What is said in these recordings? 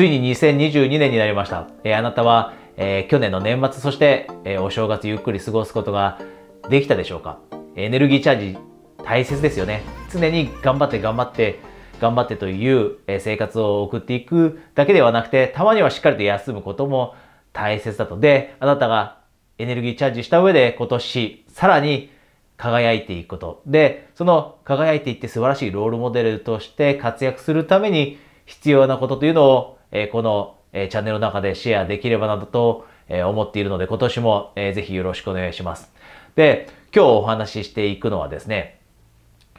ついに2022年になりました。えー、あなたは、えー、去年の年末、そして、えー、お正月ゆっくり過ごすことができたでしょうかエネルギーチャージ大切ですよね。常に頑張って頑張って、頑張ってという生活を送っていくだけではなくて、たまにはしっかりと休むことも大切だと。で、あなたがエネルギーチャージした上で今年さらに輝いていくこと。で、その輝いていって素晴らしいロールモデルとして活躍するために必要なことというのを、えこの、えチャンネルの中でシェアできればなどと、え思っているので今年も、えぜひよろしくお願いします。で、今日お話ししていくのはですね、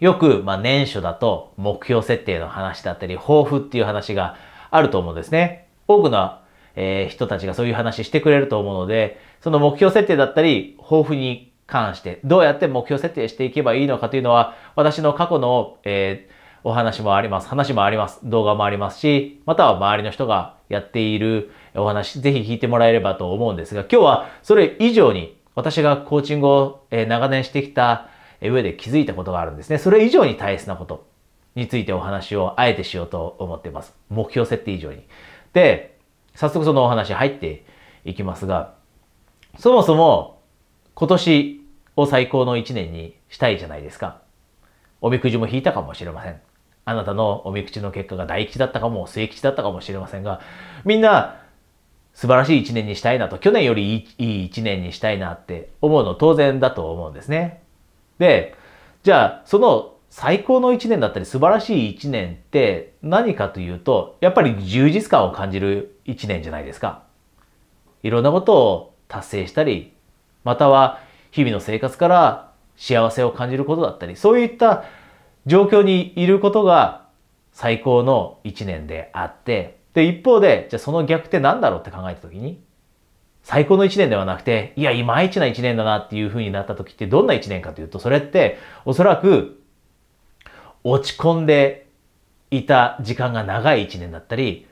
よく、まあ、年初だと目標設定の話だったり、抱負っていう話があると思うんですね。多くの、えー、人たちがそういう話してくれると思うので、その目標設定だったり、抱負に関して、どうやって目標設定していけばいいのかというのは、私の過去の、えー、お話もあります。話もあります。動画もありますし、または周りの人がやっているお話、ぜひ聞いてもらえればと思うんですが、今日はそれ以上に私がコーチングを長年してきた上で気づいたことがあるんですね。それ以上に大切なことについてお話をあえてしようと思っています。目標設定以上に。で、早速そのお話入っていきますが、そもそも今年を最高の1年にしたいじゃないですか。おみくじも引いたかもしれません。あなたのおみくじの結果が大吉だったかも、末吉だったかもしれませんが、みんな素晴らしい一年にしたいなと、去年よりいい一年にしたいなって思うの当然だと思うんですね。で、じゃあ、その最高の一年だったり素晴らしい一年って何かというと、やっぱり充実感を感じる一年じゃないですか。いろんなことを達成したり、または日々の生活から幸せを感じることだったり、そういった状況にいることが最高の一年であって、で、一方で、じゃあその逆って何だろうって考えたときに、最高の一年ではなくて、いや、いまいちな一年だなっていう風になった時ってどんな一年かというと、それっておそらく落ち込んでいた時間が長い一年だったり、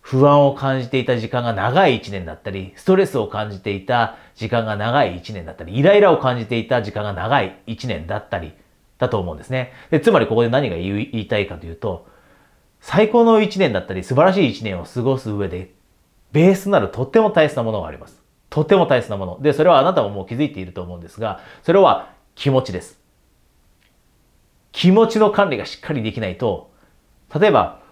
不安を感じていた時間が長い一年だったり、ストレスを感じていた時間が長い一年だったり、イライラを感じていた時間が長い一年だったり、だと思うんですね。で、つまりここで何が言いたいかというと、最高の一年だったり素晴らしい一年を過ごす上でベースなるとっても大切なものがあります。とっても大切なもの。で、それはあなたももう気づいていると思うんですが、それは気持ちです。気持ちの管理がしっかりできないと、例えば、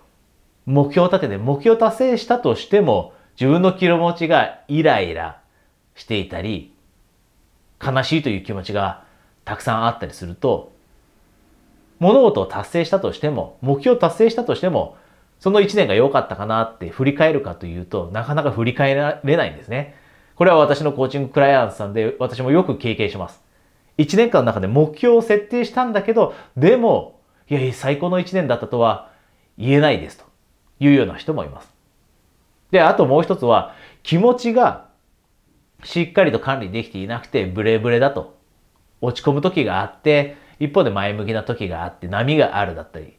目標を立てて目標達成したとしても、自分の気持ちがイライラしていたり、悲しいという気持ちがたくさんあったりすると、物事を達成したとしても、目標を達成したとしても、その1年が良かったかなって振り返るかというとなかなか振り返れないんですね。これは私のコーチングクライアントさんで私もよく経験します。1年間の中で目標を設定したんだけど、でも、いやいや、最高の1年だったとは言えないですというような人もいます。で、あともう一つは、気持ちがしっかりと管理できていなくてブレブレだと落ち込む時があって、一方で前向きな時があって波があるだったり、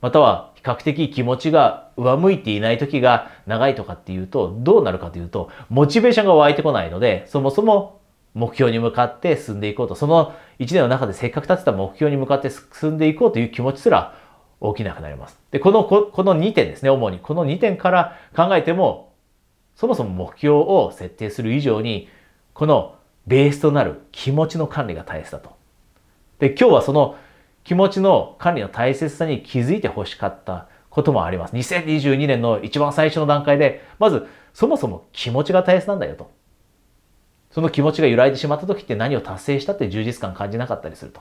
または比較的気持ちが上向いていない時が長いとかっていうと、どうなるかというと、モチベーションが湧いてこないので、そもそも目標に向かって進んでいこうと、その一年の中でせっかく立てた目標に向かって進んでいこうという気持ちすら起きなくなります。で、この、この2点ですね、主に。この2点から考えても、そもそも目標を設定する以上に、このベースとなる気持ちの管理が大切だと。で、今日はその気持ちの管理の大切さに気づいて欲しかったこともあります。2022年の一番最初の段階で、まずそもそも気持ちが大切なんだよと。その気持ちが揺らいでしまった時って何を達成したって充実感感じなかったりすると。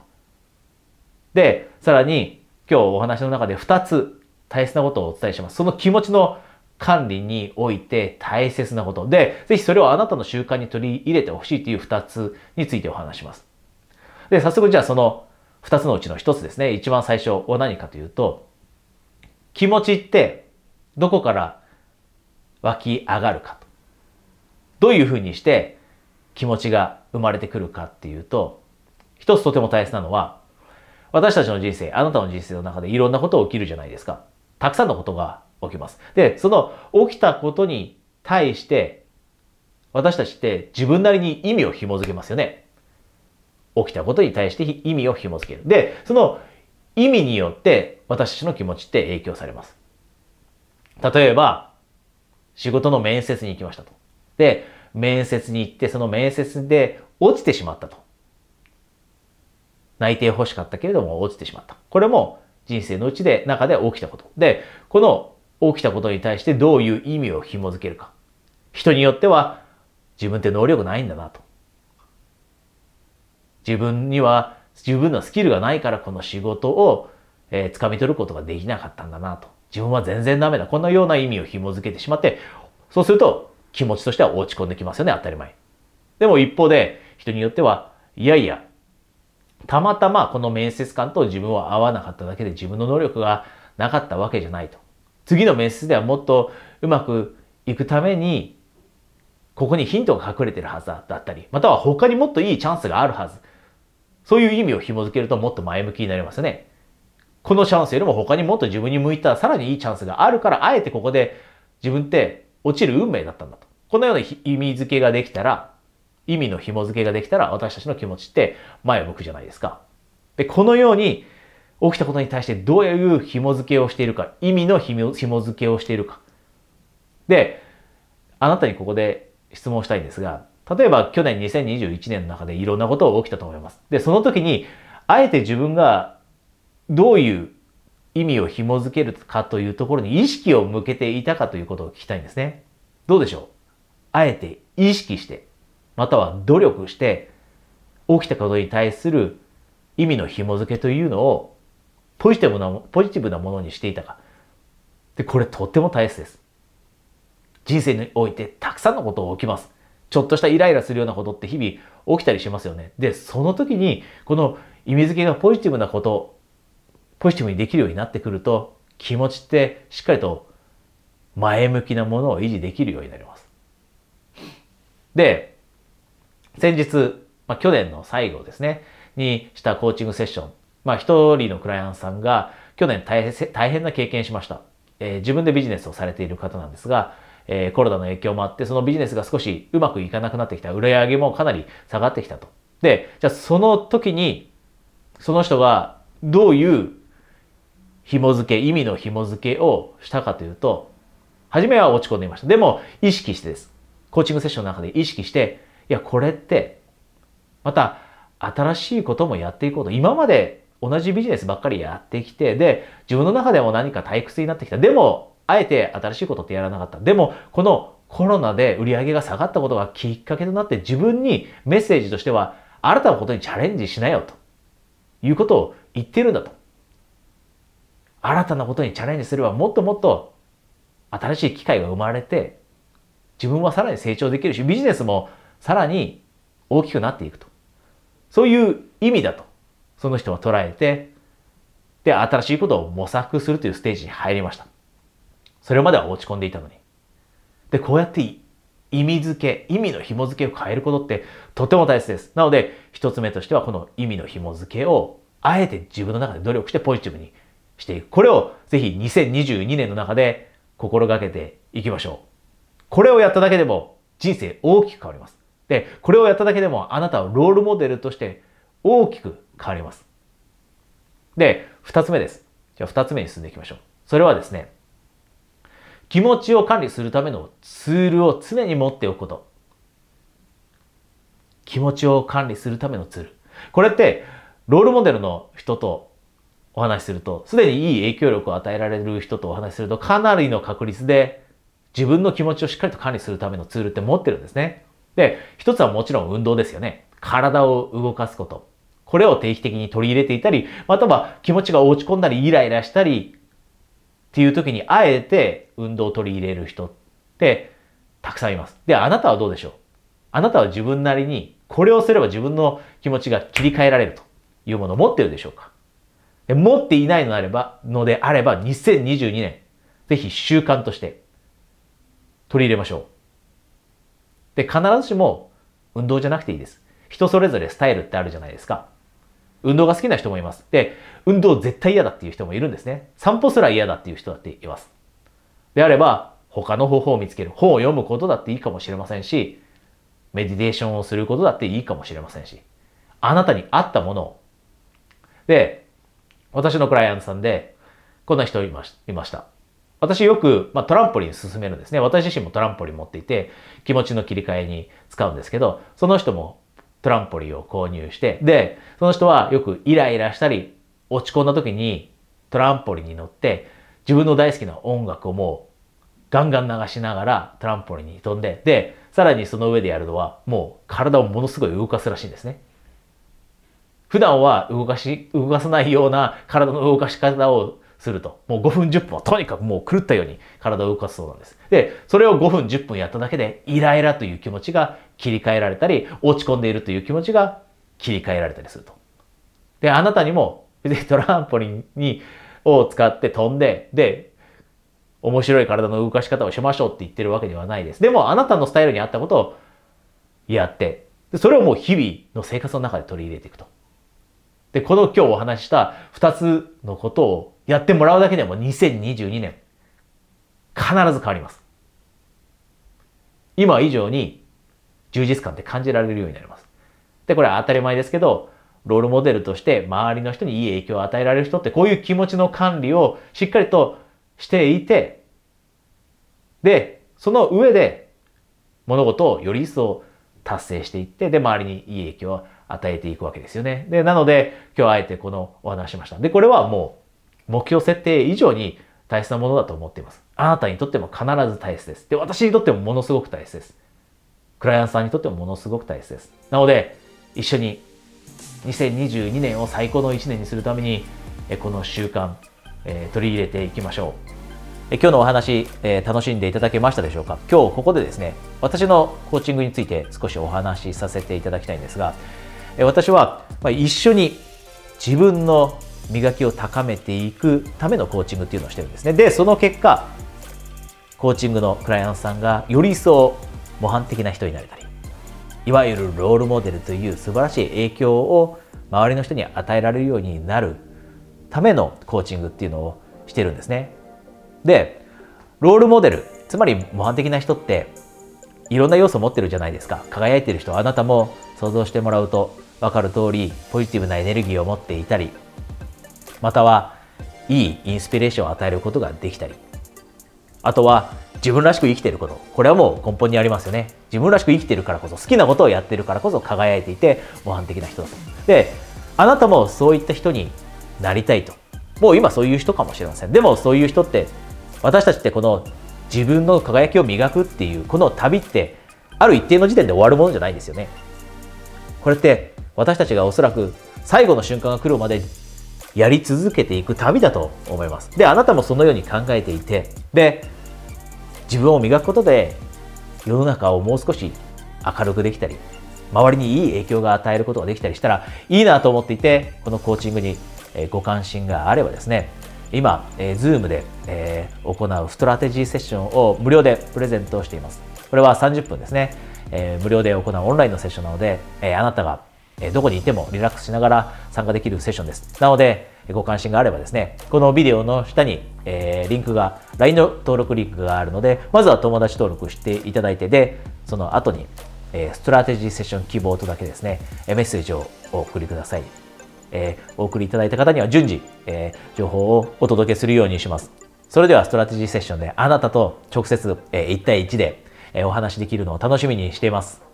で、さらに今日お話の中で2つ大切なことをお伝えします。その気持ちの管理において大切なこと。で、ぜひそれをあなたの習慣に取り入れてほしいという2つについてお話します。で、早速じゃあその二つのうちの一つですね。一番最初は何かというと、気持ちってどこから湧き上がるかと。どういうふうにして気持ちが生まれてくるかっていうと、一つとても大切なのは、私たちの人生、あなたの人生の中でいろんなことが起きるじゃないですか。たくさんのことが起きます。で、その起きたことに対して、私たちって自分なりに意味を紐づけますよね。起きたことに対して意味を紐付ける。で、その意味によって私たちの気持ちって影響されます。例えば、仕事の面接に行きましたと。で、面接に行って、その面接で落ちてしまったと。内定欲しかったけれども落ちてしまった。これも人生のうちで、中で起きたこと。で、この起きたことに対してどういう意味を紐づけるか。人によっては自分って能力ないんだなと。自分には十分なスキルがないからこの仕事を、えー、掴み取ることができなかったんだなと。自分は全然ダメだ。こんなような意味を紐づけてしまって、そうすると気持ちとしては落ち込んできますよね、当たり前。でも一方で人によっては、いやいや、たまたまこの面接官と自分は合わなかっただけで自分の能力がなかったわけじゃないと。次の面接ではもっとうまくいくために、ここにヒントが隠れてるはずだったり、または他にもっといいチャンスがあるはず。そういう意味を紐づけるともっと前向きになりますね。このチャンスよりも他にもっと自分に向いたさらにいいチャンスがあるから、あえてここで自分って落ちる運命だったんだと。このような意味付けができたら、意味の紐付けができたら、私たちの気持ちって前を向くじゃないですか。で、このように起きたことに対してどういう紐付けをしているか、意味の紐付けをしているか。で、あなたにここで質問したいんですが、例えば去年2021年の中でいろんなことが起きたと思います。で、その時に、あえて自分がどういう意味を紐づけるかというところに意識を向けていたかということを聞きたいんですね。どうでしょう？あえて意識して、または努力して、起きたことに対する意味の紐づけというのをポジティブな、ポジティブなものにしていたか。で、これとっても大切です。人生においてたくさんのことが起きます。ちょっとしたイライラするようなことって日々起きたりしますよね。で、その時に、この意味付けがポジティブなこと、ポジティブにできるようになってくると、気持ちってしっかりと前向きなものを維持できるようになります。で、先日、まあ、去年の最後ですね、にしたコーチングセッション。まあ、一人のクライアントさんが去年大変大変な経験しました、えー、自分でビジネスをされている方なんですが、えー、コロナの影響もあって、そのビジネスが少しうまくいかなくなってきた。売り上げもかなり下がってきたと。で、じゃあその時に、その人がどういう紐付け、意味の紐付けをしたかというと、初めは落ち込んでいました。でも、意識してです。コーチングセッションの中で意識して、いや、これって、また、新しいこともやっていこうと。今まで同じビジネスばっかりやってきて、で、自分の中でも何か退屈になってきた。でも、あえて新しいことってやらなかった。でも、このコロナで売り上げが下がったことがきっかけとなって自分にメッセージとしては、新たなことにチャレンジしなよということを言ってるんだと。新たなことにチャレンジすればもっともっと新しい機会が生まれて、自分はさらに成長できるし、ビジネスもさらに大きくなっていくと。そういう意味だと、その人は捉えて、で、新しいことを模索するというステージに入りました。それまでは落ち込んでいたのに。で、こうやって意味付け、意味の紐付けを変えることってとても大切です。なので、一つ目としてはこの意味の紐付けを、あえて自分の中で努力してポジティブにしていく。これをぜひ2022年の中で心がけていきましょう。これをやっただけでも人生大きく変わります。で、これをやっただけでもあなたはロールモデルとして大きく変わります。で、二つ目です。じゃあ二つ目に進んでいきましょう。それはですね、気持ちを管理するためのツールを常に持っておくこと。気持ちを管理するためのツール。これって、ロールモデルの人とお話しすると、すでにいい影響力を与えられる人とお話しすると、かなりの確率で自分の気持ちをしっかりと管理するためのツールって持ってるんですね。で、一つはもちろん運動ですよね。体を動かすこと。これを定期的に取り入れていたり、または気持ちが落ち込んだり、イライラしたり、っていう時にあえて運動を取り入れる人ってたくさんいます。で、あなたはどうでしょう？あなたは自分なりにこれをすれば自分の気持ちが切り替えられるというものを持ってるでしょうか？で持っていないのであれば、のであれば2022年、ぜひ習慣として取り入れましょう。で、必ずしも運動じゃなくていいです。人それぞれスタイルってあるじゃないですか。運動が好きな人もいます。で、運動絶対嫌だっていう人もいるんですね。散歩すら嫌だっていう人だっています。であれば、他の方法を見つける。本を読むことだっていいかもしれませんし、メディテーションをすることだっていいかもしれませんし、あなたに合ったものを。で、私のクライアントさんで、こんな人いました。私よく、まあ、トランポリン進めるんですね。私自身もトランポリン持っていて、気持ちの切り替えに使うんですけど、その人もトランポリンを購入して、で、その人はよくイライラしたり、落ち込んだ時にトランポリンに乗って、自分の大好きな音楽をもうガンガン流しながらトランポリンに飛んで、で、さらにその上でやるのは、もう体をものすごい動かすらしいんですね。普段は動かし、動かさないような体の動かし方をすると。もう5分10分はとにかくもう狂ったように体を動かすそうなんです。で、それを5分10分やっただけでイライラという気持ちが切り替えられたり、落ち込んでいるという気持ちが切り替えられたりすると。で、あなたにも別にトランポリンにを使って飛んで、で、面白い体の動かし方をしましょうって言ってるわけではないです。でもあなたのスタイルに合ったことをやって、でそれをもう日々の生活の中で取り入れていくと。で、この今日お話した2つのことをやってもらうだけでも2022年、必ず変わります。今以上に充実感って感じられるようになります。で、これは当たり前ですけど、ロールモデルとして周りの人にいい影響を与えられる人ってこういう気持ちの管理をしっかりとしていて、で、その上で物事をより一層達成していって、で、周りにいい影響を与えていくわけですよね。で、なので今日あえてこのお話しました。で、これはもう目標設定以上に大切なものだと思っています。あなたにとっても必ず大切です。で、私にとってもものすごく大切です。クライアントさんにとってもものすごく大切です。なので、一緒に2022年を最高の1年にするために、この習慣、取り入れていきましょう。今日のお話、楽しんでいただけましたでしょうか？今日ここでですね、私のコーチングについて少しお話しさせていただきたいんですが、私は一緒に自分の磨きを高めていくためのコーチングっていうのをしてるんですね。で、その結果、コーチングのクライアントさんがより一層模範的な人になれたり、いわゆるロールモデルという素晴らしい影響を周りの人に与えられるようになるためのコーチングっていうのをしてるんですね。で、ロールモデル、つまり模範的な人っていろんな要素を持ってるじゃないですか。輝いてる人、あなたも想像してもらうと分かる通り、ポジティブなエネルギーを持っていたり、またはいいインスピレーションを与えることができたりあとは自分らしく生きてること。これはもう根本にありますよね。自分らしく生きてるからこそ好きなことをやってるからこそ輝いていて模範的な人だと。であなたもそういった人になりたいと。もう今そういう人かもしれません。でもそういう人って私たちってこの自分の輝きを磨くっていうこの旅ってある一定の時点で終わるものじゃないんですよね。これって私たちがおそらく最後の瞬間が来るまでやり続けていく旅だと思います。で、あなたもそのように考えていて、で、自分を磨くことで世の中をもう少し明るくできたり、周りにいい影響が与えることができたりしたらいいなと思っていて、このコーチングにご関心があればですね、今、えー、Zoom で、えー、行うストラテジーセッションを無料でプレゼントしています。これは30分ですね。えー、無料で行うオンラインのセッションなので、えー、あなたがえどこにいてもリラックスしながら参加できるセッションです。なので、ご関心があればですね、このビデオの下に、えー、リンクが、LINE の登録リンクがあるので、まずは友達登録していただいて、で、その後に、えー、ストラテジーセッション希望とだけですね、メッセージをお送りください。えー、お送りいただいた方には順次、え、情報をお届けするようにします。それではストラテジーセッションであなたと直接、えー、1対1で、え、お話しできるのを楽しみにしています。